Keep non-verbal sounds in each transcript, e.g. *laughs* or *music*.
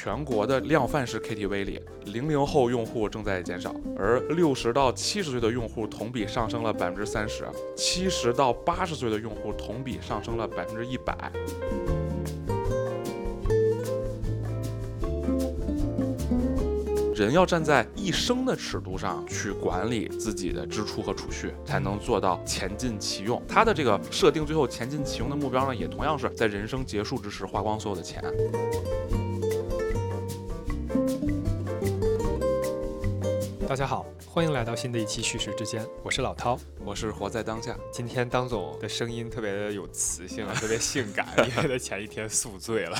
全国的量贩式 KTV 里，零零后用户正在减少，而六十到七十岁的用户同比上升了百分之三十，七十到八十岁的用户同比上升了百分之一百。人要站在一生的尺度上去管理自己的支出和储蓄，才能做到钱尽其用。他的这个设定最后钱尽其用的目标呢，也同样是在人生结束之时花光所有的钱。大家好，欢迎来到新的一期叙事之间，我是老涛。我是活在当下。今天当总的声音特别的有磁性啊，*laughs* 特别性感，因为他前一天宿醉了。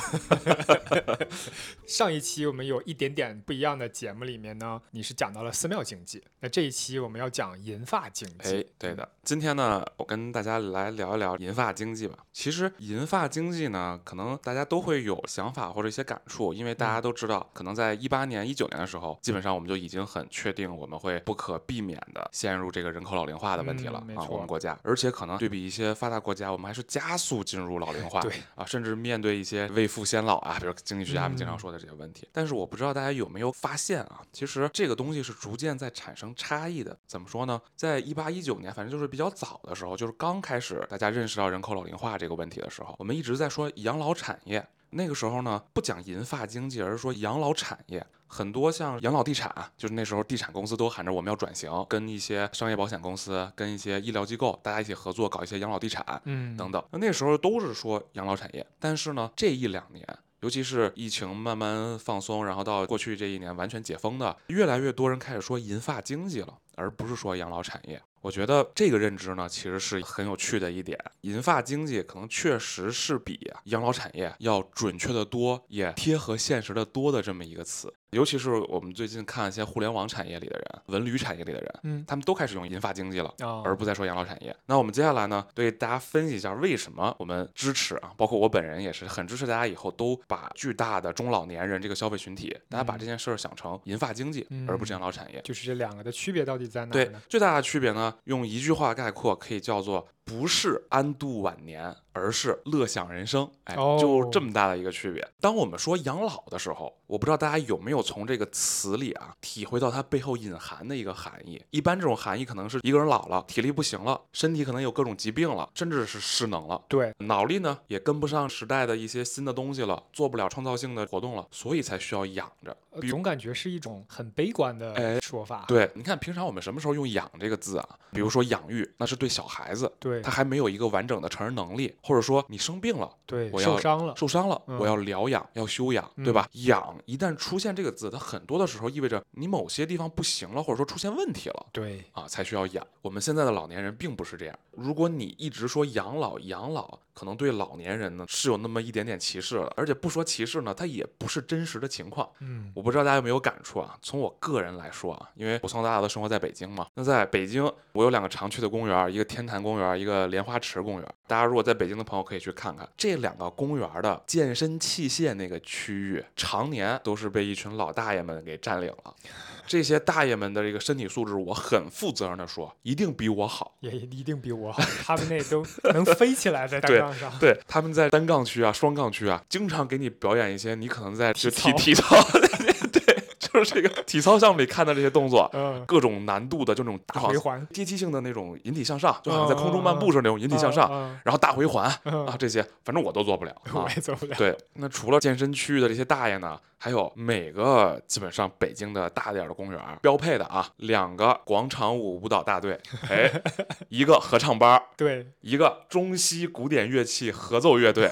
*laughs* 上一期我们有一点点不一样的节目里面呢，你是讲到了寺庙经济，那这一期我们要讲银发经济。哎，对的，今天呢，我跟大家来聊一聊银发经济吧。其实银发经济呢，可能大家都会有想法或者一些感触，因为大家都知道，可能在一八年、一九年的时候，基本上我们就已经很确定我们会不可避免的陷入这个人口老龄化的问题。了啊，我们国家，而且可能对比一些发达国家，我们还是加速进入老龄化，对啊，甚至面对一些未富先老啊，比如经济学家们经常说的这些问题。但是我不知道大家有没有发现啊，其实这个东西是逐渐在产生差异的。怎么说呢？在一八一九年，反正就是比较早的时候，就是刚开始大家认识到人口老龄化这个问题的时候，我们一直在说养老产业。那个时候呢，不讲银发经济，而是说养老产业。很多像养老地产，就是那时候地产公司都喊着我们要转型，跟一些商业保险公司、跟一些医疗机构，大家一起合作搞一些养老地产，嗯，等等。那那时候都是说养老产业，但是呢，这一两年，尤其是疫情慢慢放松，然后到过去这一年完全解封的，越来越多人开始说银发经济了，而不是说养老产业。我觉得这个认知呢，其实是很有趣的一点。银发经济可能确实是比养老产业要准确的多，也贴合现实的多的这么一个词。尤其是我们最近看一些互联网产业里的人、文旅产业里的人，嗯，他们都开始用银发经济了，而不再说养老产业。那我们接下来呢，对大家分析一下为什么我们支持啊，包括我本人也是很支持大家以后都把巨大的中老年人这个消费群体，大家把这件事儿想成银发经济，而不是养老产业。就是这两个的区别到底在哪？对，最大的区别呢，用一句话概括，可以叫做。不是安度晚年，而是乐享人生。哎，就这么大的一个区别。当我们说养老的时候，我不知道大家有没有从这个词里啊体会到它背后隐含的一个含义。一般这种含义可能是一个人老了，体力不行了，身体可能有各种疾病了，甚至是失能了。对，脑力呢也跟不上时代的一些新的东西了，做不了创造性的活动了，所以才需要养着。总感觉是一种很悲观的说法。对，你看平常我们什么时候用“养”这个字啊？比如说养育，那是对小孩子。对。他还没有一个完整的成人能力，或者说你生病了，对，我要受伤了，受伤了，我要疗养，要休养，对吧？养一旦出现这个字，它很多的时候意味着你某些地方不行了，或者说出现问题了，对，啊，才需要养。我们现在的老年人并不是这样。如果你一直说养老，养老。可能对老年人呢是有那么一点点歧视了，而且不说歧视呢，它也不是真实的情况。嗯，我不知道大家有没有感触啊？从我个人来说啊，因为我从小到大都生活在北京嘛，那在北京我有两个常去的公园，一个天坛公园，一个莲花池公园。大家如果在北京的朋友可以去看看这两个公园的健身器械那个区域，常年都是被一群老大爷们给占领了。这些大爷们的这个身体素质，我很负责任的说，一定比我好，也一定比我好。他们那都能飞起来在单杠上，对，他们在单杠区啊、双杠区啊，经常给你表演一些你可能在就体体操，对，就是这个体操项目里看的这些动作，嗯，各种难度的就那种大回环、阶梯性的那种引体向上，就好像在空中漫步似的那种引体向上，然后大回环啊这些，反正我都做不了，我也做不了。对，那除了健身区域的这些大爷呢？还有每个基本上北京的大点的公园标配的啊，两个广场舞舞蹈大队，哎，*laughs* 一个合唱班，对，一个中西古典乐器合奏乐队，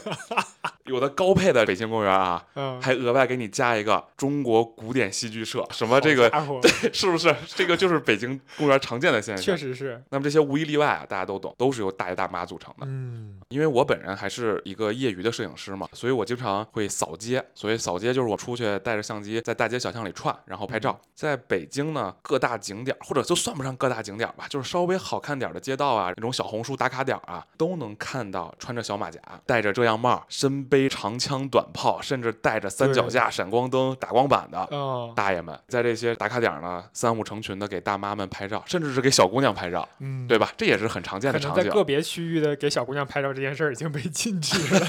有的高配的北京公园啊，还额外给你加一个中国古典戏剧社，什么这个，*laughs* 对，是不是？这个就是北京公园常见的现象，确实是。那么这些无一例外啊，大家都懂，都是由大爷大妈组成的。嗯，因为我本人还是一个业余的摄影师嘛，所以我经常会扫街，所以扫街就是我出。去带着相机在大街小巷里串，然后拍照。在北京呢，各大景点或者就算不上各大景点吧，就是稍微好看点的街道啊，那种小红书打卡点啊，都能看到穿着小马甲、戴着遮阳帽、身背长枪短炮，甚至带着三脚架、闪光灯、打光板的大爷们，在这些打卡点呢，三五成群的给大妈们拍照，甚至是给小姑娘拍照，嗯，对吧？这也是很常见的场景。在个别区域的给小姑娘拍照这件事儿已经被禁止了，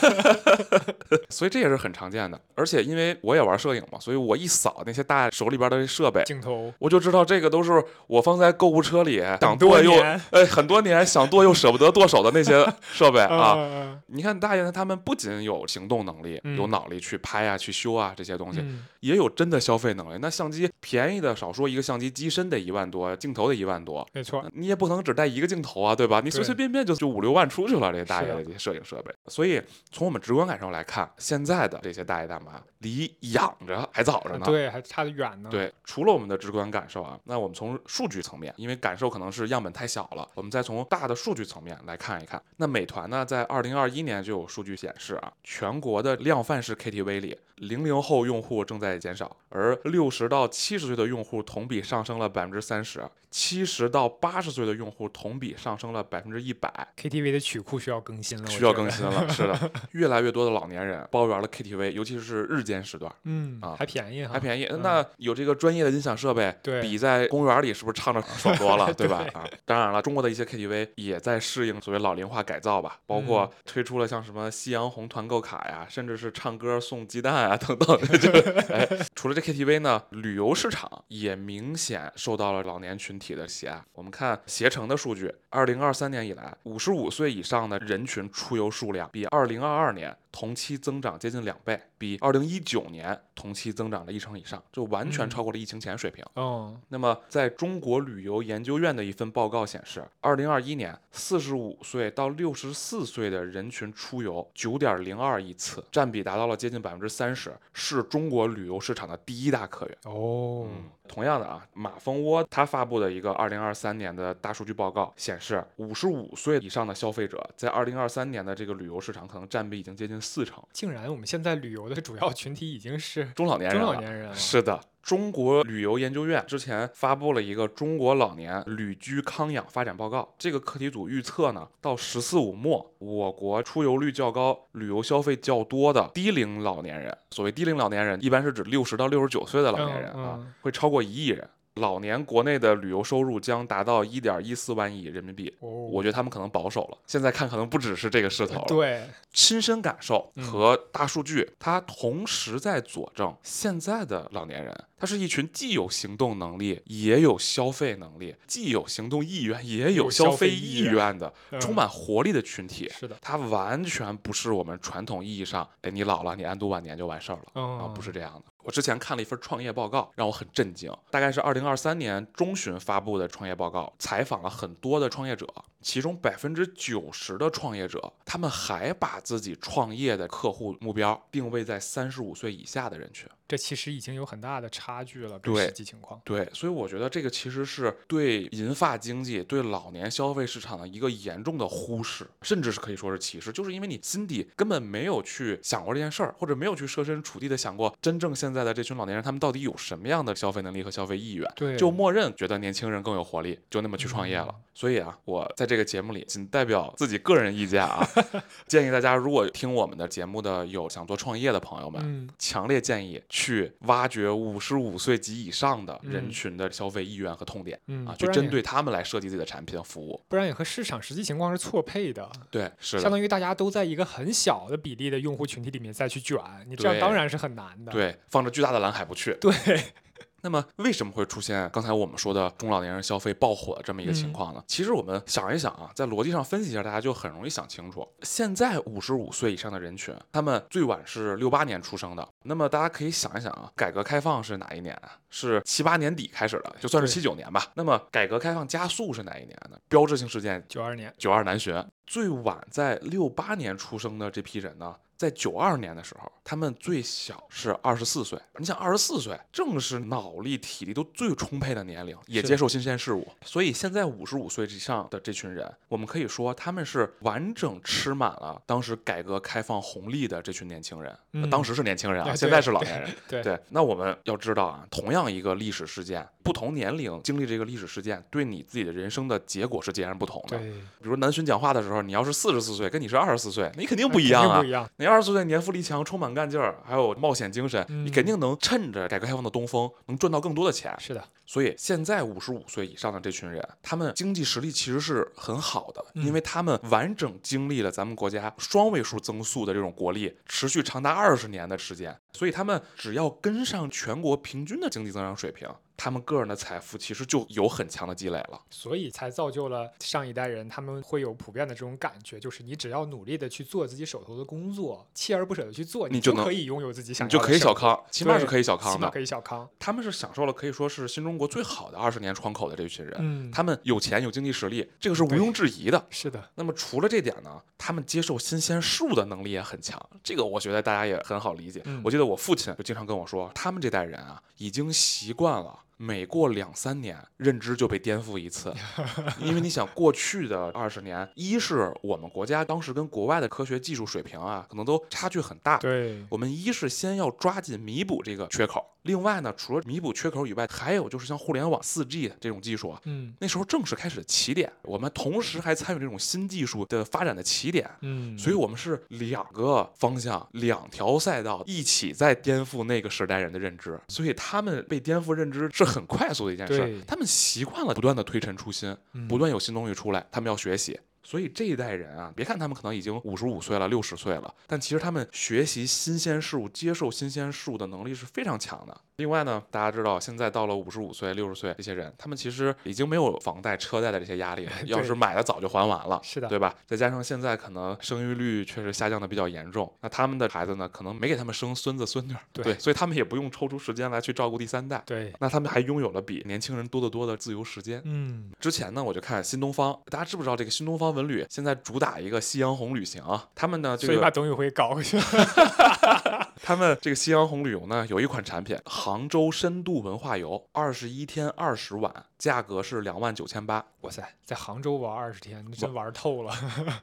*laughs* 所以这也是很常见的。而且因为我也玩。摄影嘛，所以我一扫那些大爷手里边的设备，镜头我就知道这个都是我放在购物车里想剁又年哎很多年想剁又舍不得剁手的那些 *laughs* 设备啊。啊，你看大爷他们不仅有行动能力，嗯有脑力去拍啊、去修啊这些东西，嗯也有真的消费能力。那相机便宜的少说一个相机机身得一万多，镜头得一万多，没错，你也不能只带一个镜头啊，对吧？你随随便便就就五六万出去了，这大爷的这些摄影设备。所以从我们直观感受来看，现在的这些大爷大妈离养着还早着呢。对，还差得远呢。，对，除了我们的直观感受啊，那我们从数据层面，因为感受可能是样本太小了，我们再从大的数据层面来看一看。那美团呢，在二零二一年就有数据显示啊，全国的量贩式 KTV 里，零零后用户正在减少，而六十到七十岁的用户同比上升了百分之三十，七十到八十岁的用户同比上升了百分之一百。KTV 的曲库需要更新了，我需要更新了，是的，*laughs* 越来越多的老年人包圆了 KTV，尤其是日间时段。嗯啊还便宜哈，还便宜。嗯那有这个专业的音响设备，对比在公园里是不是唱着爽多了，*laughs* 对吧？啊，当然了，中国的一些 KTV 也在适应所谓老龄化改造吧，包括嗯推出了像什么夕阳红团购卡呀，甚至是唱歌送鸡蛋啊 *laughs* 等等。就哎，除了这 KTV 呢，旅游市场也明显受到了老年群体的喜爱。我们看携程的数据，二零二三年以来，五十五岁以上的人群出游数量比二零二二年同期增长接近两倍，比二零一九年同期增长了一成以上，就完全嗯超过了疫情前水平。嗯，那么，在中国旅游研究院的一份报告显示，二零二一年四十五岁到六十四岁的人群出游九点零二亿次，占比达到了接近百分之三十，是中国旅游市场的第一大客源。哦，嗯，同样的啊，马蜂窝它发布的一个二零二三年的大数据报告显示，五十五岁以上的消费者在二零二三年的这个旅游市场可能占比已经接近四成，竟然我们现在旅游的主要群体已经是中老年人中了。老年人了，是的，中国旅游研究院之前发布了一个《中国老年旅居康养发展报告》，这个课题组预测呢，到“十四五”末，我国出游率较高、旅游消费较多的低龄老年人，所谓低龄老年人，一般是指六十到六十九岁的老年人啊，会超过一亿人。老年国内的旅游收入将达到一点一四万亿人民币。哦，我觉得他们可能保守了，现在看可能不只是这个势头了。对，亲身感受嗯和大数据，它同时在佐证现在的老年人，他是一群既有行动能力，也有消费能力，既有行动意愿，也有有消消费费意愿的，嗯充满活力的群体。是的，他完全不是我们传统意义上，哎，你老了，你安度晚年就完事儿了。啊，嗯，不是这样的。我之前看了一份创业报告，让我很震惊。大概是二零二三年中旬发布的创业报告，采访了很多的创业者，其中百分之九十的创业者，他们还把自己创业的客户目标定位在三十五岁以下的人群。这其实已经有很大的差距了，跟对实际情况。对，所以我觉得这个其实是对银发经济、对老年消费市场的一个严重的忽视，甚至是可以说是歧视，就是因为你心底根本没有去想过这件事儿，或者没有去设身处地的想过，真正现在的这群老年人他们到底有什么样的消费能力和消费意愿，对，就默认觉得年轻人更有活力，就那么去创业了。嗯所以啊，我在这个节目里仅代表自己个人意见啊，*laughs* 建议大家如果听我们的节目的有想做创业的朋友们，嗯，强烈建议去挖掘五十五岁及以上的人嗯群的消费意愿和痛点、嗯啊，去针对他们来设计自己的产品和服务。不然也和市场实际情况是错配的，对，是相，当于大家都在一个很小的比例的用户群体里面再去卷，你这样当然是很难的。对，放着巨大的蓝海不去。对，那么为什么会出现刚才我们说的中老年人消费爆火的这么一个情嗯况呢？其实我们想一想啊，在逻辑上分析一下，大家就很容易想清楚。现在五十五岁以上的人群，他们最晚是六八年出生的，那么大家可以想一想啊，改革开放是哪一年啊？是七八年底开始的，就算是对七九年吧。那么改革开放加速是哪一年呢？标志性事件九二年，九二南巡，最晚在六八年出生的这批人呢，在九二年的时候，他们最小是二十四岁。你想，二十四岁正是脑力、体力都最充沛的年龄，也接受新鲜事物。所以现在五十五岁以上的这群人，我们可以说他们是完整吃满了当时改革开放红利的这群年轻人。嗯当时是年轻人啊，哎现在是老年人。*laughs* 对对，那我们要知道啊，同样一个历史事件，不同年龄经历这个历史事件，对你自己的人生的结果是截然不同的。对，比如南巡讲话的时候，你要是四十四岁，跟你是二十四岁，你肯定不一样啊肯定不一。样。你二十四岁年富力强，充满干劲儿，还有冒险精神，你嗯肯定能趁着改革开放的东风，能赚到更多的钱。是的，所以现在五十五岁以上的这群人，他们经济实力其实是很好的，因为他们完整经历了咱们国家双位数增速的这种国力，持续长达二十年的时间，所以他们只要跟上全国平均的经济增长水平。他们个人的财富其实就有很强的积累了，所以才造就了上一代人他们会有普遍的这种感觉，就是你只要努力的去做自己手头的工作，锲而不舍的去做，你就可以拥有自己想要的，你就可以小康，起码是可以小康的，可以小康。他们是享受了可以说是新中国最好的二十年窗口的这一群人，嗯，他们有钱有经济实力，这个是毋庸置疑的。是的。那么除了这点呢，他们接受新鲜事物的能力也很强，这个我觉得大家也很好理解。我记得我父亲就经常跟我说，他们这代人啊，已经习惯了。每过两三年，认知就被颠覆一次，*laughs* 因为你想，过去的二十年，一是我们国家当时跟国外的科学技术水平啊，可能都差距很大。对，我们一是先要抓紧弥补这个缺口。另外呢，除了弥补缺口以外，还有就是像互联网四 G 这种技术啊，嗯，那时候正是开始起点，我们同时还参与这种新技术的发展的起点，嗯，所以我们是两个方向、两条赛道一起在颠覆那个时代人的认知，所以他们被颠覆认知是很快速的一件事，他们习惯了不断的推陈出新，不断有新东西出来，他们要学习。所以这一代人啊，别看他们可能已经五十五岁了、六十岁了，但其实他们学习新鲜事物、接受新鲜事物的能力是非常强的。另外呢，大家知道现在到了五十五岁、六十岁这些人，他们其实已经没有房贷、车贷的这些压力了，*laughs* 要是买的早就还完了，是的，对吧？再加上现在可能生育率确实下降的比较严重，那他们的孩子呢，可能没给他们生孙子孙女，对，所以他们也不用抽出时间来去照顾第三代，对，那他们还拥有了比年轻人多得多的自由时间。嗯，之前呢，我就看新东方，大家知不知道这个新东方文旅现在主打一个夕阳红旅行啊，他们呢，所以把董宇辉搞过去了。*laughs* 他们这个夕阳红旅游呢，有一款产品杭州深度文化游，二十一天二十晚，价格是两万九千八。哇塞，在杭州玩二十天，真玩透了。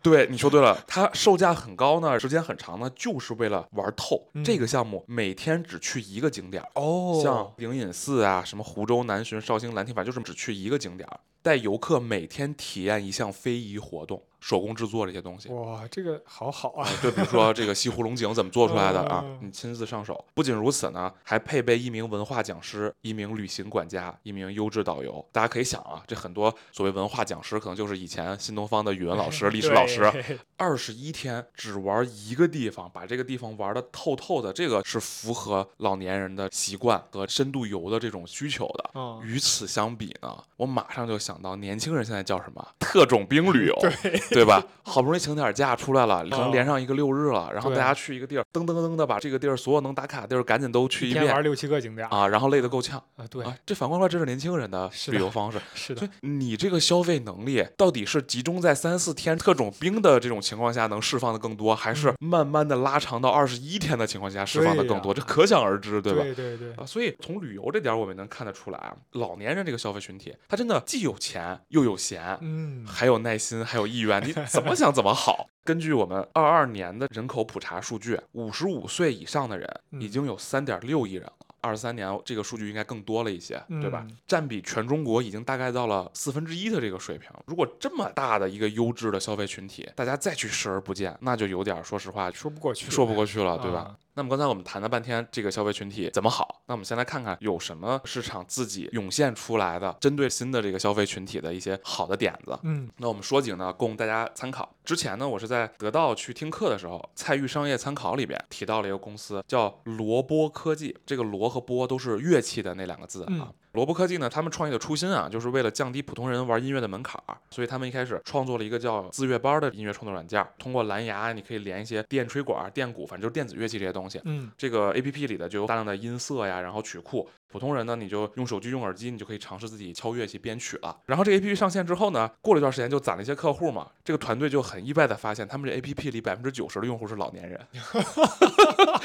对，你说对了，它售价很高呢，时间很长呢，就是为了玩透。这个项目每天只去一个景点哦，像灵隐寺啊，什么湖州南浔、绍兴兰亭，反正就是只去一个景点，带游客每天体验一项非遗活动。手工制作这些东西，哇，这个好好啊！就比如说这个西湖龙井怎么做出来的啊？你亲自上手。不仅如此呢，还配备一名文化讲师、一名旅行管家、一名优质导游。大家可以想啊，这很多所谓文化讲师，可能就是以前新东方的语文老师、*laughs* 历史老师。*laughs* 二十一天只玩一个地方，把这个地方玩的透透的，这个是符合老年人的习惯和深度游的这种需求的。与此相比呢，我马上就想到年轻人现在叫什么特种兵旅游。*laughs* 对。对吧？*laughs* 好不容易请点假出来了，可能连上一个六日了，然后大家去一个地儿，噔噔噔的把这个地儿所有能打卡的地儿赶紧都去一遍，玩六七个景点啊，然后累得够呛啊。对啊，这反过来这是年轻人的旅游方式，*laughs* 是的。所以你这个消费能力到底是集中在三四天特种兵的这种情况下能释放的更多，还是慢慢的拉长到二十一天的情况下释放的更多？这可想而知，对吧？对对对。啊，所以从旅游这点我们能看得出来啊，老年人这个消费群体，他真的既有钱又有闲，嗯，还有耐心，还有意愿，你怎么想怎么。好？根据我们二二年的人口普查数据，五十五岁以上的人已经有三点六亿人了。二三年这个数据应该更多了一些，对吧？占比全中国已经大概到了四分之一的这个水平。如果这么大的一个优质的消费群体，大家再去视而不见，那就有点说实话说不过去，说不过去了，对吧？那么刚才我们谈了半天这个消费群体怎么好，那我们先来看看有什么市场自己涌现出来的针对新的这个消费群体的一些好的点子。嗯，那我们说几个呢，供大家参考。之前呢，我是在得到去听课的时候，蔡玉商业参考里边提到了一个公司叫罗波科技，这个罗和波都是乐器的那两个字啊。罗波科技呢，他们创业的初心啊，就是为了降低普通人玩音乐的门槛儿，所以他们一开始创作了一个叫自乐班的音乐创作软件，通过蓝牙你可以连一些电吹管、电鼓，反正就是电子乐器这些东西。嗯，这个 A P P 里的就有大量的音色呀，然后曲库。普通人呢，你就用手机、用耳机，你就可以尝试自己敲乐器、编曲了。然后这 A P P 上线之后呢，过了一段时间就攒了一些客户嘛。这个团队就很意外的发现，他们这 A P P 里百分之九十的用户是老年人，*laughs*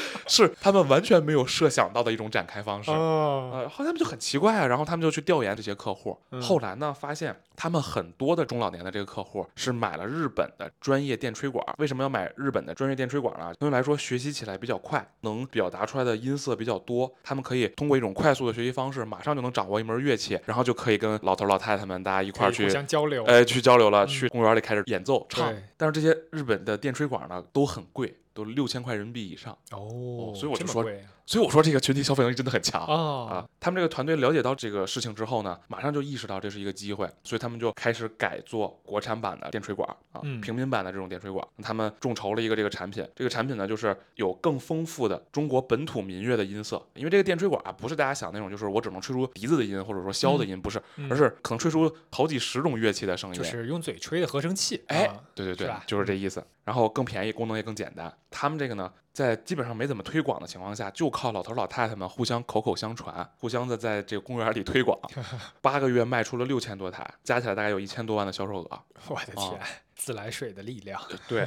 *laughs* 是他们完全没有设想到的一种展开方式。呃，后来他们就很奇怪啊，然后他们就去调研这些客户。后来呢，发现他们很多的中老年的这个客户是买了日本的专业电吹管。为什么要买日本的专业电吹管呢？相对来说学习起来比较快，能表达出来的音色比较多。他们可以通过一种快速的学习方式，马马上就能掌握一门乐器，然后就可以跟老头老太太们大家一块儿去互相交流，哎，去交流了，去公园里开始演奏唱。但是这些日本的电吹管呢，都很贵，都六千块人民币以上哦。所以我就说，所以我说这个群体消费能力真的很强。啊哦，，他们这个团队了解到这个事情之后呢，马上就意识到这是一个机会，所以他们就开始改做国产版的电吹管啊，嗯平民版的这种电吹管。他们众筹了一个这个产品，这个产品呢就是有更丰富的中国本土民乐的音色，因为这个电吹管啊不是大家想那种就是我只能吹出笛子的音或者说箫的音，不是，嗯而是可能吹出好几十种乐器的声音。就是用嘴吹的合成器。哎啊，对对对是，就是这意思。然后更便宜，功能也更简单。他们这个呢，在基本上没怎么推广的情况下，就靠老头老太太们互相口口相传，互相的在这个公园里推广，*laughs* 八个月卖出了六千多台，加起来大概有一千多万的销售额。我的天哦，自来水的力量。对。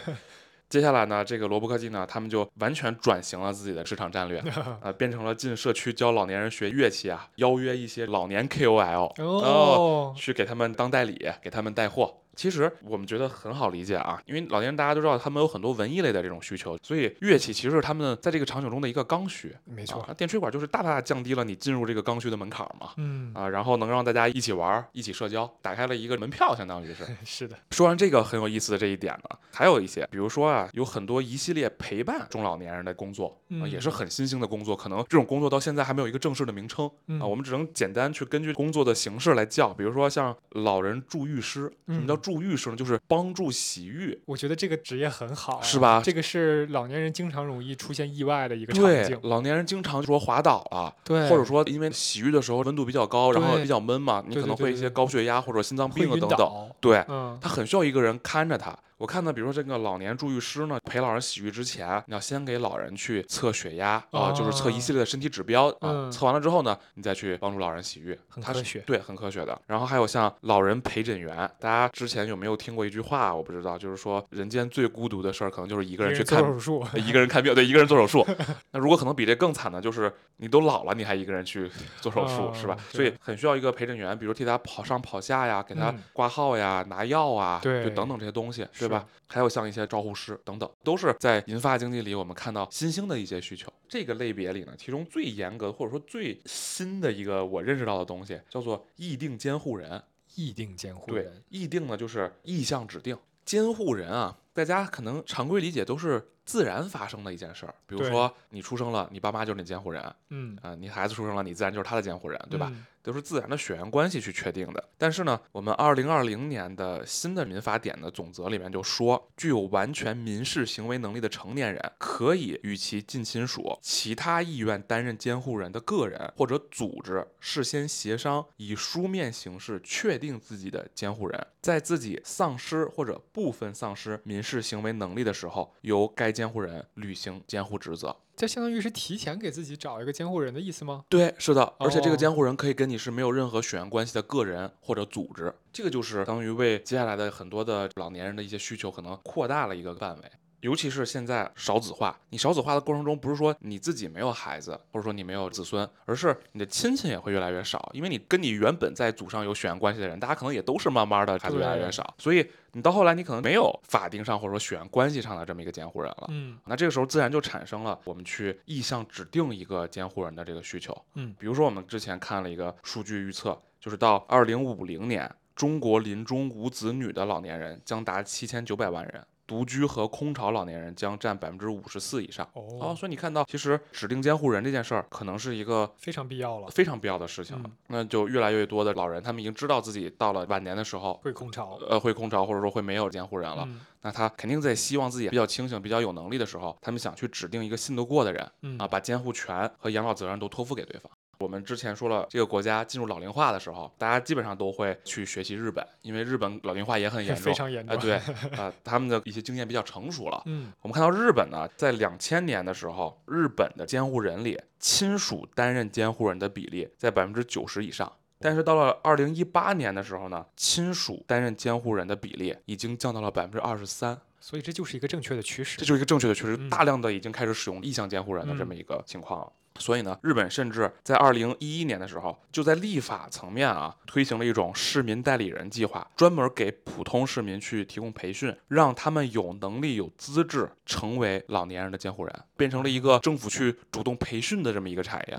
接下来呢，这个罗布科技呢，他们就完全转型了自己的市场战略，*laughs* 呃，变成了进社区教老年人学乐器啊，邀约一些老年 KOL，哦，去给他们当代理，给他们带货。其实我们觉得很好理解啊，因为老年人大家都知道他们有很多文艺类的这种需求，所以乐器其实是他们在这个场景中的一个刚需。没错电吹管就是大大降低了你进入这个刚需的门槛嘛。嗯，啊，然后能让大家一起玩儿、一起社交，打开了一个门票，相当于是。*laughs* 是的，说完这个很有意思的这一点呢，还有一些，比如说啊，有很多一系列陪伴中老年人的工作也是很新兴的工作，可能这种工作到现在还没有一个正式的名称嗯啊，我们只能简单去根据工作的形式来叫，比如说像老人助浴师，什么叫嗯助浴师呢？就是帮助洗浴。我觉得这个职业很好啊，是吧这个是老年人经常容易出现意外的一个场对景，，老年人经常说滑倒了，对，或者说因为洗浴的时候温度比较高，然后比较闷嘛，你可能会一些高血压或者心脏病啊等等。对，嗯，他很需要一个人看着他。我看到，比如说这个老年助浴师呢，陪老人洗浴之前，你要先给老人去测血压啊，就是测一系列的身体指标啊。嗯测完了之后呢，你再去帮助老人洗浴，很科学对，很科学的。然后还有像老人陪诊员，大家之前有没有听过一句话？我不知道，就是说人间最孤独的事儿，可能就是一个人去看做手术，一个人看病，对，一个人做手术。*laughs* 那如果可能比这更惨的，就是你都老了，你还一个人去 *laughs* 做手术，哦是吧？所以很需要一个陪诊员，比如替他跑上跑下呀，给他嗯挂号呀、拿药啊，对就等等这些东西，对吧？还有像一些照护师等等，都是在银发经济里我们看到新兴的一些需求。这个类别里呢，其中最严格或者说最新的一个我认识到的东西，叫做议定监护人。议定监护对人，，议定呢就是意向指定，监护人啊，大家可能常规理解都是自然发生的一件事儿，比如说你出生了，你爸妈就是你监护人，嗯啊、嗯，你孩子出生了，你自然就是他的监护人，对吧？嗯？都是自然的血缘关系去确定的。但是呢，我们二零二零年的新的民法典的总则里面就说，具有完全民事行为能力的成年人，可以与其近亲属、其他意愿担任监护人的个人或者组织事先协商，以书面形式确定自己的监护人，在自己丧失或者部分丧失民事行为能力的时候，由该监护人履行监护职责。这相当于是提前给自己找一个监护人的意思吗？对，是的，而且这个哦监护人可以跟你是没有任何血缘关系的个人或者组织，这个就是相当于为接下来的很多的老年人的一些需求可能扩大了一个范围。尤其是现在少子化，你少子化的过程中，不是说你自己没有孩子，或者说你没有子孙，而是你的亲戚也会越来越少，因为你跟你原本在祖上有血缘关系的人，大家可能也都是慢慢的孩子越来越少，所以你到后来你可能没有法定上或者说血缘关系上的这么一个监护人了。嗯那这个时候自然就产生了我们去意向指定一个监护人的这个需求。嗯，比如说我们之前看了一个数据预测，就是到二零五零年，中国临终无子女的老年人将达七千九百万人。独居和空巢老年人将占百分之五十四以上。哦，哦，所以你看到，其实指定监护人这件事儿，可能是一个非常必要了，非常必要的事情了。嗯那就越来越多的老人，他们已经知道自己到了晚年的时候，会空巢。呃，会空巢或者说会没有监护人了。嗯那他肯定在希望自己比较清醒、比较有能力的时候，他们想去指定一个信得过的人嗯啊，把监护权和养老责任都托付给对方。我们之前说了，这个国家进入老龄化的时候，大家基本上都会去学习日本，因为日本老龄化也很严重，*laughs* 非常严啊、重。对，*laughs* 啊、他们的一些经验比较成熟了。嗯，我们看到日本呢，在两千年的时候，日本的监护人里，亲属担任监护人的比例在百分之九十以上。但是到了二零一八年的时候呢，亲属担任监护人的比例已经降到了百分之二十三，所以这就是一个正确的趋势这。就是一个正确的趋势，嗯大量的已经开始使用意向监护人的这嗯么一个情况了。所以呢，日本甚至在二零一一年的时候，就在立法层面啊，推行了一种市民代理人计划，专门给普通市民去提供培训，让他们有能力、有资质成为老年人的监护人，变成了一个政府去主动培训的这么一个产业。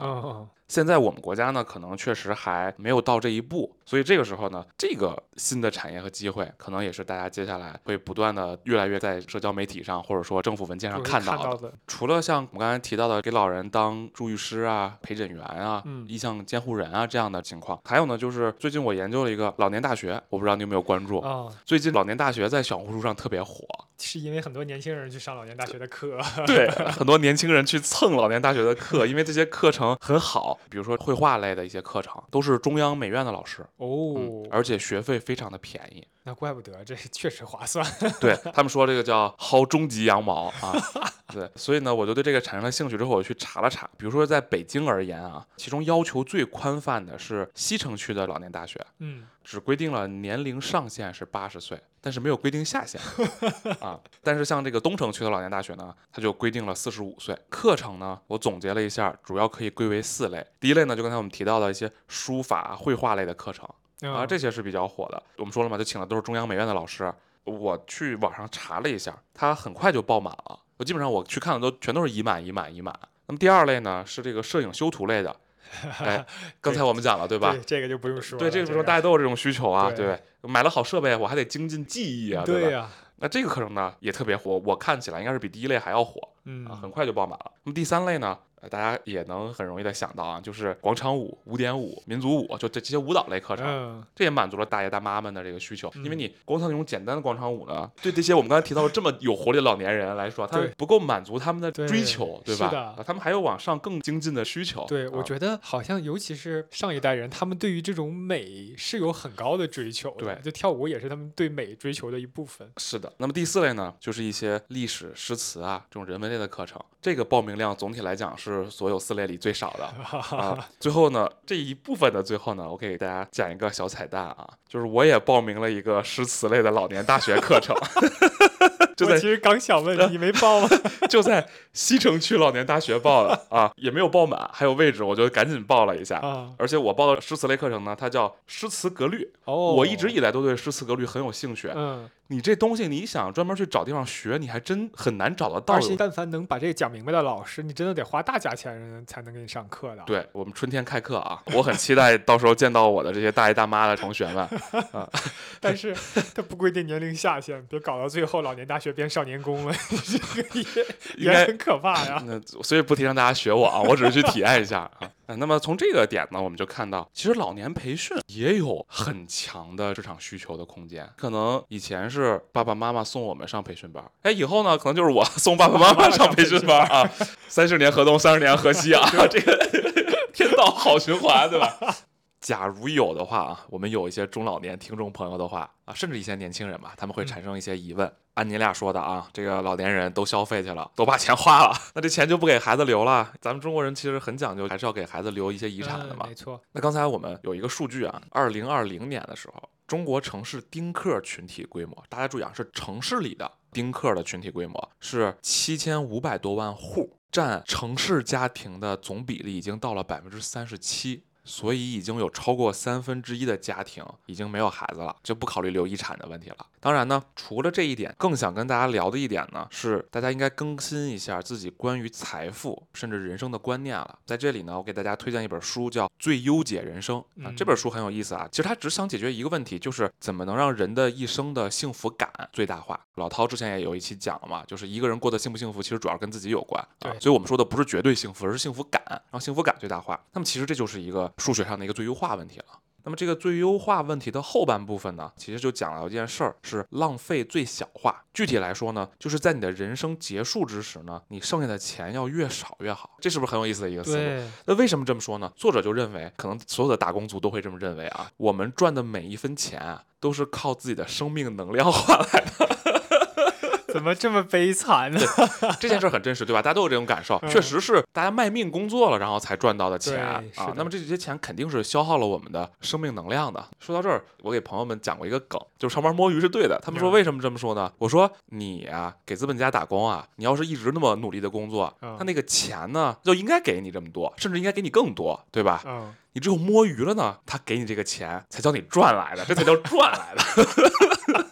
现在我们国家呢，可能确实还没有到这一步，所以这个时候呢，这个新的产业和机会，可能也是大家接下来会不断的越来越在社交媒体上或者说政府文件上看到的。除了像我们刚才提到的给老人当助浴师啊、陪诊员啊、嗯意向监护人啊这样的情况，还有呢，就是最近我研究了一个老年大学，我不知道你有没有关注。啊、最近老年大学在小红书上特别火，是因为很多年轻人去上老年大学的课，对，*laughs* 很多年轻人去蹭老年大学的课，因为这些课程很好，比如说绘画类的一些课程，都是中央美院的老师，哦嗯，，而且学费非常的便宜。那怪不得这确实划算。*laughs* 对他们说这个叫薅终极羊毛啊，*laughs* 对，所以呢，我就对这个产生了兴趣之后，我去查了查，比如说在北京而言啊，其中要求最宽泛的是西城区的老年大学，嗯，只规定了年龄上限是八十岁，但是没有规定下限 *laughs* 啊。但是像这个东城区的老年大学呢，它就规定了四十五岁。课程呢，我总结了一下，主要可以归为四类。第一类呢，就刚才我们提到的一些书法、绘画类的课程啊，嗯这些是比较火的。我们说了嘛，就请的都是中央美院的老师。我去网上查了一下，它很快就爆满了。我基本上我去看的都全都是已满、已满、已满。那么第二类呢，是这个摄影修图类的。哎，*laughs* 刚才我们讲了，对吧？对这个就不用说了，对，这个时候个大家都有这种需求啊，对对，买了好设备，我还得精进技艺啊，吧？对呀、那这个课程呢也特别火，我看起来应该是比第一类还要火嗯啊，很快就爆满了。那么第三类呢，呃大家也能很容易的想到啊，就是广场舞、古典舞、民族舞，就这这些舞蹈类课程。嗯，这也满足了大爷大妈们的这个需求，因为嗯你光靠那种简单的广场舞呢，对这些我们刚才提到的这么有活力的老年人来说，他不够满足他们的追求，对吧？是的啊他们还有往上更精进的需求。对，我啊觉得好像尤其是上一代人，他们对于这种美是有很高的追求的。对就跳舞也是他们对美追求的一部分。是的，那么第四类呢，就是一些历史、诗词啊这种人文类的课程，这个报名量总体来讲是所有四类里最少的 *laughs* 啊。最后呢，这一部分的最后呢，我给大家讲一个小彩蛋啊，就是我也报名了一个诗词类的老年大学课程，*laughs* 就在我其实刚想问 *laughs* 你没报吗？*laughs* 就在西城区老年大学报的啊，也没有报满，还有位置，我就赶紧报了一下。啊，而且我报的诗词类课程呢，它叫诗词格律。哦，我一直以来都对诗词格律很有兴趣。嗯，你这东西，你想专门去找地方学，你还真很难找得到而有。且但凡能把这个讲明白的老师，你真的得花大价钱才能给你上课的。对我们春天开课啊，我很期待到时候见到我的这些大爷大妈的同学们啊。*laughs* 但是它不规定年龄下限，别搞到最后老年大学变少年宫了，*laughs* 这个也应该也很可怕呀。那所以不提倡大家学我啊，我只是去体验一下啊。啊那么从这个点呢，我们就看到，其实老年培训也有很强的市场需求的空间。可能以前是爸爸妈妈送我们上培训班，哎，以后呢，可能就是我 *laughs* 送爸爸妈妈上培训班啊。三十年河东，三十年河西啊，*laughs* 这个天道好循环，对吧？假如有的话啊，我们有一些中老年听众朋友的话啊，甚至一些年轻人吧，他们会产生一些疑问。按你俩说的啊，这个老年人都消费去了，都把钱花了，*laughs* 那这钱就不给孩子留了。咱们中国人其实很讲究，还是要给孩子留一些遗产的嘛嗯。没错，那刚才我们有一个数据啊，二零二零年的时候，中国城市丁克群体规模，大家注意啊，是城市里的丁克的群体规模是七千五百多万户，占城市家庭的总比例已经到了百分之三十七。所以已经有超过三分之一的家庭已经没有孩子了，就不考虑留遗产的问题了。当然呢，除了这一点，更想跟大家聊的一点呢，是大家应该更新一下自己关于财富甚至人生的观念了。在这里呢，我给大家推荐一本书，叫《最优解人生》啊。嗯这本书很有意思啊，其实它只想解决一个问题，就是怎么能让人的一生的幸福感最大化。老涛之前也有一期讲了嘛，就是一个人过得幸不幸福，其实主要跟自己有关啊。对所以我们说的不是绝对幸福，而是幸福感，让幸福感最大化。那么其实这就是一个数学上的一个最优化问题了。那么这个最优化问题的后半部分呢，其实就讲了一件事儿，是浪费最小化。具体来说呢，就是在你的人生结束之时呢，你剩下的钱要越少越好。这是不是很有意思的一个思路？那为什么这么说呢？作者就认为，可能所有的打工族都会这么认为啊，我们赚的每一分钱啊，都是靠自己的生命能量换来的。怎么这么悲惨呢？这件事儿很真实，对吧？大家都有这种感受，嗯确实是大家卖命工作了，然后才赚到的钱的。啊那么这些钱肯定是消耗了我们的生命能量的。说到这儿，我给朋友们讲过一个梗，就是上班摸鱼是对的。他们说嗯为什么这么说呢？我说你啊，给资本家打工啊，你要是一直那么努力的工作，嗯他那个钱呢就应该给你这么多，甚至应该给你更多，对吧？嗯，你只有摸鱼了呢，他给你这个钱才叫你赚来的，这才叫赚来的。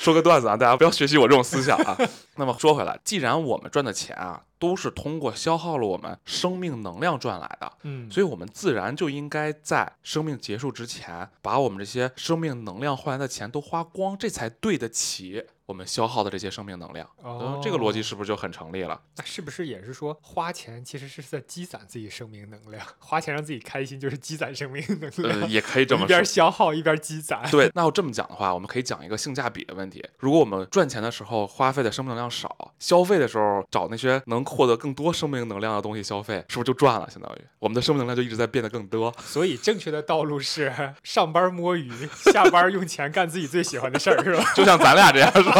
好，说个段子啊，大家不要学习我这种思想啊。那么说回来，既然我们赚的钱啊都是通过消耗了我们生命能量赚来的，嗯，所以我们自然就应该在生命结束之前，把我们这些生命能量换来的钱都花光，这才对得起我们消耗的这些生命能量。哦嗯，这个逻辑是不是就很成立了？那是不是也是说花钱其实是在积攒自己生命能量？*laughs* 花钱让自己开心就是积攒生命能量呃，量，也可以这么一边。消耗一边积攒。对，那要这么讲的话，我们可以讲一个性价比的问题。如果我们赚钱的时候花费的生命能量少，消费的时候找那些能获得更多生命能量的东西消费，是不是就赚了？相当于我们的生命能量就一直在变得更多。所以正确的道路是上班摸鱼，下班用钱干自己最喜欢的事儿，是吧？*laughs* 就像咱俩这样，是吧？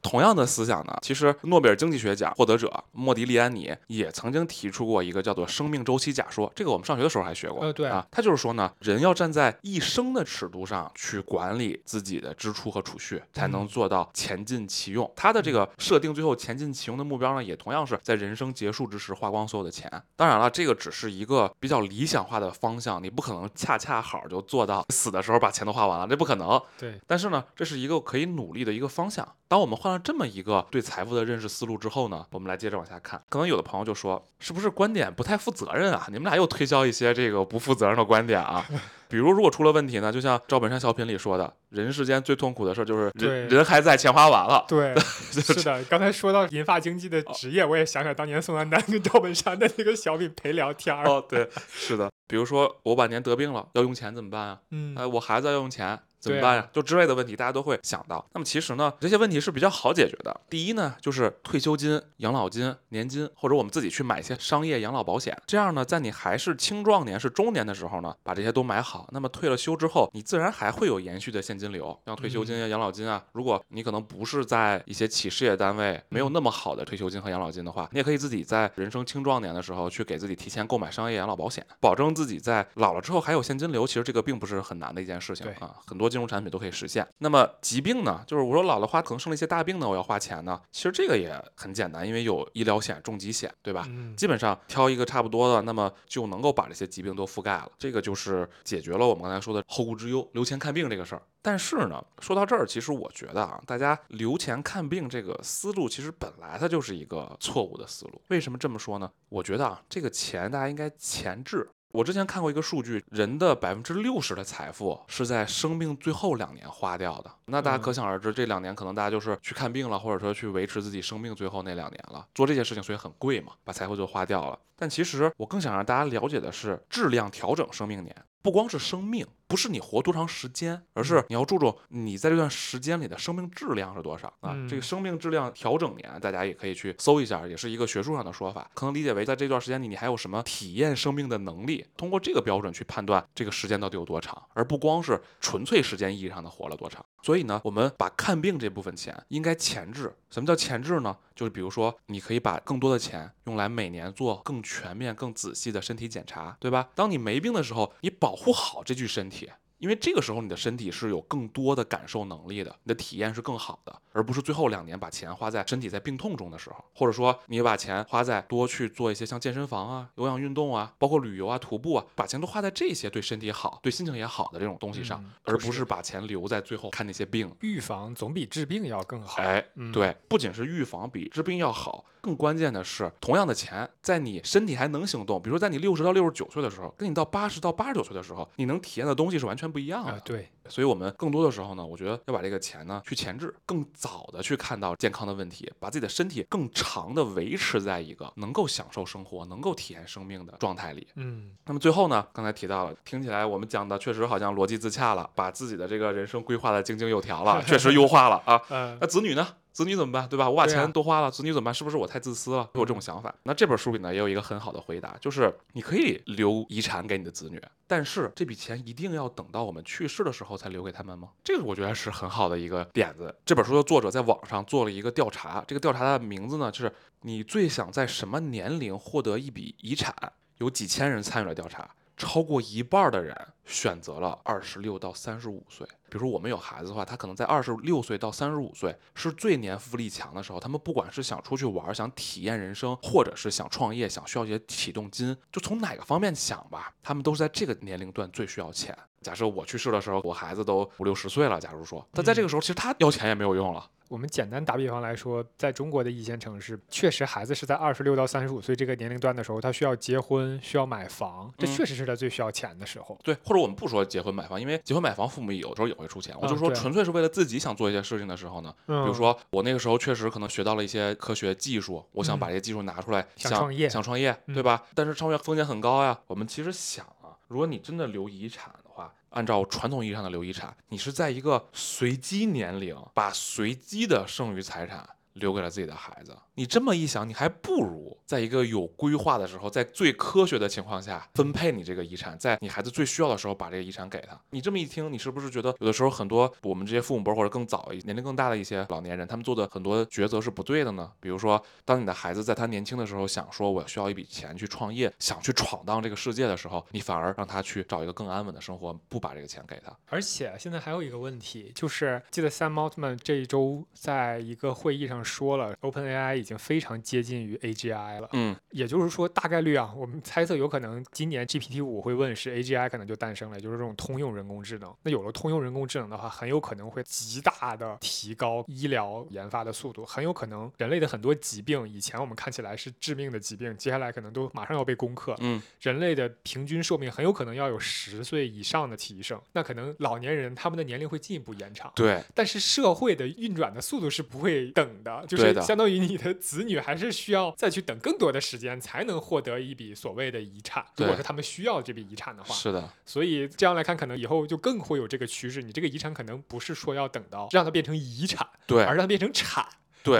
同样的思想呢，其实诺贝尔经济学奖获得者莫迪利安尼也曾经提出过一个叫做生命周期假说，这个我们上学的时候还学过。呃对啊，他就是说呢，人要站在一生的尺度上去管理自己的支出和储蓄，才能嗯做到钱尽其用。他的这个设定最后钱尽其用的目标呢，也同样是在人生结束之时花光所有的钱。当然了，这个只是一个比较理想化的方向，你不可能恰恰好就做到死的时候把钱都花完了，这不可能。对，但是呢，这是一个可以努力的一个方向。当我们换了这么一个对财富的认识思路之后呢，我们来接着往下看。可能有的朋友就说，是不是观点不太负责任啊？你们俩又推销一些这个不负责任的观点啊？*laughs* 比如，如果出了问题呢，就像赵本山小品里说的，人世间最痛苦的事就是人人还在，钱花完了。*laughs* 对，是的。刚才说到银发经济的职业，我也想起来当年宋丹丹跟赵本山的那个小品陪聊天儿。哦，对，是的。比如说我晚年得病了，要用钱怎么办啊？嗯哎，我孩子要用钱怎么办呀？就之类的问题，大家都会想到。那么其实呢，这些问题是比较好解决的。第一呢，就是退休金、养老金、年金，或者我们自己去买一些商业养老保险。这样呢，在你还是青壮年、是中年的时候呢，把这些都买好。那么退了休之后，你自然还会有延续的现金流，像退休金啊、养老金啊。如果你可能不是在一些企事业单位，没有那么好的退休金和养老金的话，你也可以自己在人生青壮年的时候去给自己提前购买商业养老保险，保证自己在老了之后还有现金流。其实这个并不是很难的一件事情啊，很多金融产品都可以实现。那么疾病呢，就是我说老了花可能生了一些大病呢，我要花钱呢，其实这个也很简单，因为有医疗险、重疾险，对吧？嗯，基本上挑一个差不多的，那么就能够把这些疾病都覆盖了。这个就是解决了我们刚才说的后顾之忧、留钱看病这个事儿。但是呢，说到这儿，其实我觉得啊，大家留钱看病这个思路，其实本来它就是一个错误的思路。为什么这么说呢？我觉得啊，这个钱大家应该前置。我之前看过一个数据，人的百分之六十的财富是在生命最后两年花掉的。那大家可想而知，这两年可能大家就是去看病了，或者说去维持自己生命最后那两年了，做这些事情，所以很贵嘛，把财富就花掉了。但其实我更想让大家了解的是，质量调整生命年，不光是生命，不是你活多长时间，而是你要注重你在这段时间里的生命质量是多少啊。嗯这个生命质量调整年，大家也可以去搜一下，也是一个学术上的说法，可能理解为在这段时间里你还有什么体验生命的能力，通过这个标准去判断这个时间到底有多长，而不光是纯粹时间意义上的活了多长。所以以呢，我们把看病这部分钱应该前置。什么叫前置呢？就是比如说，你可以把更多的钱用来每年做更全面、更仔细的身体检查，对吧？当你没病的时候，你保护好这具身体。因为这个时候你的身体是有更多的感受能力的，你的体验是更好的，而不是最后两年把钱花在身体在病痛中的时候，或者说你把钱花在多去做一些像健身房啊、有氧运动啊、包括旅游啊、徒步啊，把钱都花在这些对身体好、对心情也好的这种东西上，嗯而不是把钱留在最后看那些病。预防总比治病要更好。哎，嗯对，不仅是预防比治病要好，更关键的是，同样的钱，在你身体还能行动，比如说在你六十到六十九岁的时候，跟你到八十到八十九岁的时候，你能体验的东西是完全不一样的。啊，对，所以我们更多的时候呢，我觉得要把这个钱呢去前置，更早的去看到健康的问题，把自己的身体更长的维持在一个能够享受生活、能够体验生命的状态里。嗯，那么最后呢，刚才提到了，听起来我们讲的确实好像逻辑自洽了，把自己的这个人生规划的井井有条了，*laughs* 确实优化了啊。嗯，那子女呢？子女怎么办？对吧？我把钱多花了，子女怎么办？是不是我太自私了？会有这种想法。那这本书里呢，也有一个很好的回答，就是你可以留遗产给你的子女，但是这笔钱一定要等到我们去世的时候才留给他们吗？这个我觉得是很好的一个点子。这本书的作者在网上做了一个调查，这个调查的名字呢，就是你最想在什么年龄获得一笔遗产？有几千人参与了调查。超过一半儿的人选择了二十六到三十五岁。比如说我们有孩子的话，他可能在二十六岁到三十五岁是最年富力强的时候。他们不管是想出去玩儿、想体验人生，或者是想创业、想需要一些启动金，就从哪个方面想吧，他们都是在这个年龄段最需要钱。假设我去世的时候，我孩子都五六十岁了，假如说，但在这个时候，其实他要钱也没有用了。我们简单打比方来说，在中国的一线城市，确实孩子是在二十六到三十五岁这个年龄段的时候，他需要结婚，需要买房，这嗯确实是他最需要钱的时候。对，或者我们不说结婚买房，因为结婚买房父母有时候也会出钱。我就说纯粹是为了自己想做一些事情的时候呢，比比如说我那个时候确实可能学到了一些科学技术，我想嗯把这些技术拿出来，想想创业想创业，对嗯吧？但是创业风险很高呀。我们其实想啊，如果你真的留遗产的话，按照传统意义上的留遗产，你是在一个随机年龄把随机的剩余财产留给了自己的孩子。你这么一想，你还不如在一个有规划的时候，在最科学的情况下分配你这个遗产，在你孩子最需要的时候把这个遗产给他。你这么一听，你是不是觉得有的时候很多我们这些父母辈或者更早一年龄更大的一些老年人，他们做的很多抉择是不对的呢？比如说，当你的孩子在他年轻的时候想说我需要一笔钱去创业，想去闯荡这个世界的时候，你反而让他去找一个更安稳的生活，不把这个钱给他。而且现在还有一个问题，就是记得 Sam Altman 这一周在一个会议上说了，OpenAI 已经非常接近于 AGI 了。嗯，也就是说，大概率啊，我们猜测有可能今年 GPT 五会问世，AGI 可能就诞生了，也就是这种通用人工智能。那有了通用人工智能的话，很有可能会极大的提高医疗研发的速度，很有可能人类的很多疾病，以前我们看起来是致命的疾病，接下来可能都马上要被攻克。嗯，人类的平均寿命很有可能要有十岁以上的提升，那可能老年人他们的年龄会进一步延长。对，但是社会的运转的速度是不会等的，就是相当于你的子女还是需要再去等更多的时间才能获得一笔所谓的遗产。如果对是他们需要这笔遗产的话，是的，所以这样来看，可能以后就更会有这个趋势。你这个遗产可能不是说要等到让它变成遗产，对而让它变成产，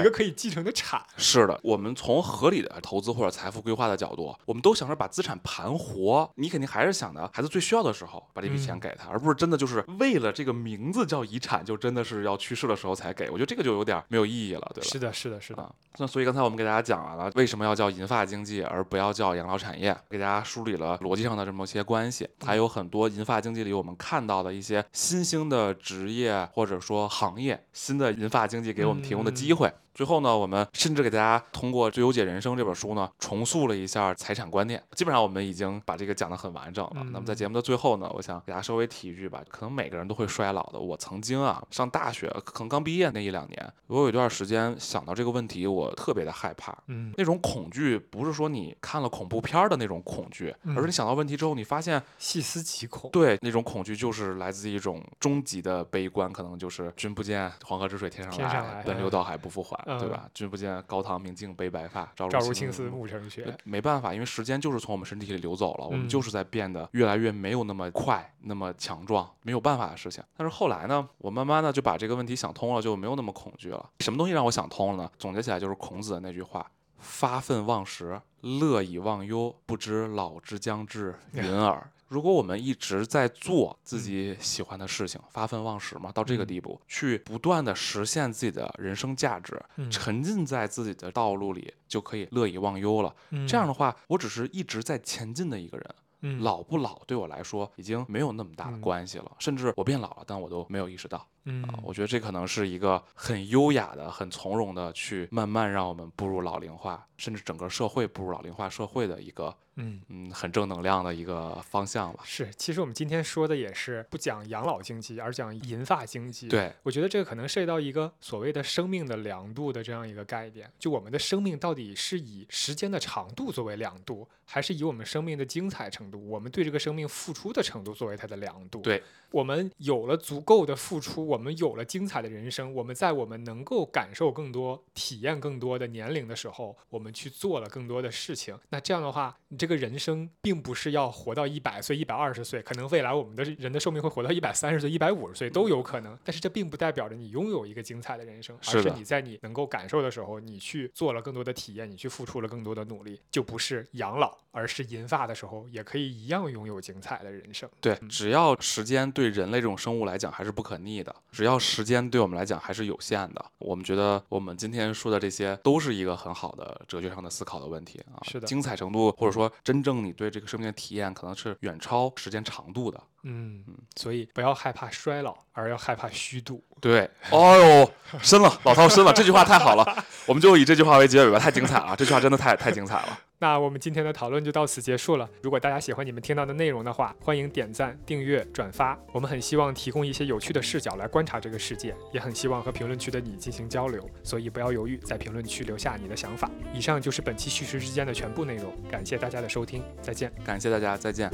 一个。可以继承的产。是的，我们从合理的投资或者财富规划的角度，我们都想着把资产盘活。你肯定还是想着孩子最需要的时候把这笔钱嗯给他，而不是真的就是为了这个名字叫遗产，就真的是要去世的时候才给。我觉得这个就有点没有意义了，对吧？是的，是的，是的。啊，那所以刚才我们给大家讲完了为什么要叫银发经济，而不要叫养老产业，给大家梳理了逻辑上的这么些关系，还有很多银发经济里我们看到的一些新兴的职业或者说行业，新的银发经济给我们提供的机会。Bye. 最后呢，我们甚至给大家通过《最优解人生》这本书呢，重塑了一下财产观念。基本上我们已经把这个讲得很完整了。那么在节目的最后呢，我想给大家稍微提一句吧，可能每个人都会衰老的。我曾经啊，上大学可能刚毕业那一两年，我有一段时间想到这个问题，我特别的害怕。嗯，那种恐惧不是说你看了恐怖片儿的那种恐惧，嗯而是你想到问题之后，你发现细思极恐。对那种恐惧就是来自一种终极的悲观，可能就是君不见黄河之水天上来奔流到海不复还，嗯对吧？君不见高堂明镜悲白发，朝赵如青青丝暮成雪。没办法，因为时间就是从我们身体里流走了，我们嗯就是在变得越来越没有那么快、那么强壮，没有办法的事情。但是后来呢，我慢慢的就把这个问题想通了，就没有那么恐惧了。什么东西让我想通了呢？总结起来就是孔子的那句话：“发愤忘食，乐以忘忧，不知老之将至，云尔。”如果我们一直在做自己喜欢的事情，发愤忘食嘛，到这个嗯。地步，去不断的实现自己的人生价值，嗯。沉浸在自己的道路里，就可以乐以忘忧了。嗯。这样的话，我只是一直在前进的一个人，嗯。老不老对我来说已经没有那么大的嗯。关系了，甚至我变老了，但我都没有意识到。嗯啊，我觉得这可能是一个很优雅的、很从容的去慢慢让我们步入老龄化，甚至整个社会步入老龄化社会的一个嗯。嗯很正能量的一个方向吧。是，其实我们今天说的也是不讲养老经济，而讲银发经济。，对，我觉得这个可能涉及到一个所谓的生命的量度的这样一个概念。就我们的生命到底是以时间的长度作为量度，还是以我们生命的精彩程度，我们对这个生命付出的程度作为它的量度？对，我们有了足够的付出，我们有了精彩的人生，我们在我们能够感受更多、体验更多的年龄的时候，我们去做了更多的事情。那这样的话，你这个人生并不是要活到一百岁、一百二十岁，可能未来我们的人的寿命会活到一百三十岁、一百五十岁都有可能。但是这并不代表着你拥有一个精彩的人生，而是你在你能够感受的时候，你去做了更多的体验，你去付出了更多的努力，就不是养老，而是银发的时候也可以一样拥有精彩的人生。对，嗯只要时间对人类这种生物来讲还是不可逆的，只要时间对我们来讲还是有限的，我们觉得我们今天说的这些都是一个很好的哲学上的思考的问题啊。是的精彩程度或者说真正你对这个生命的体验，可能是远超时间长度的。嗯，所以不要害怕衰老，而要害怕虚度。对，哦呦，深了，老涛深了，这句话太好了，我们就以这句话为结尾吧，太精彩了，这句话真的太太精彩了。那我们今天的讨论就到此结束了。如果大家喜欢你们听到的内容的话，欢迎点赞、订阅、转发。我们很希望提供一些有趣的视角来观察这个世界，也很希望和评论区的你进行交流。所以不要犹豫，在评论区留下你的想法。以上就是本期叙事之间的全部内容，感谢大家的收听，再见。感谢大家，再见。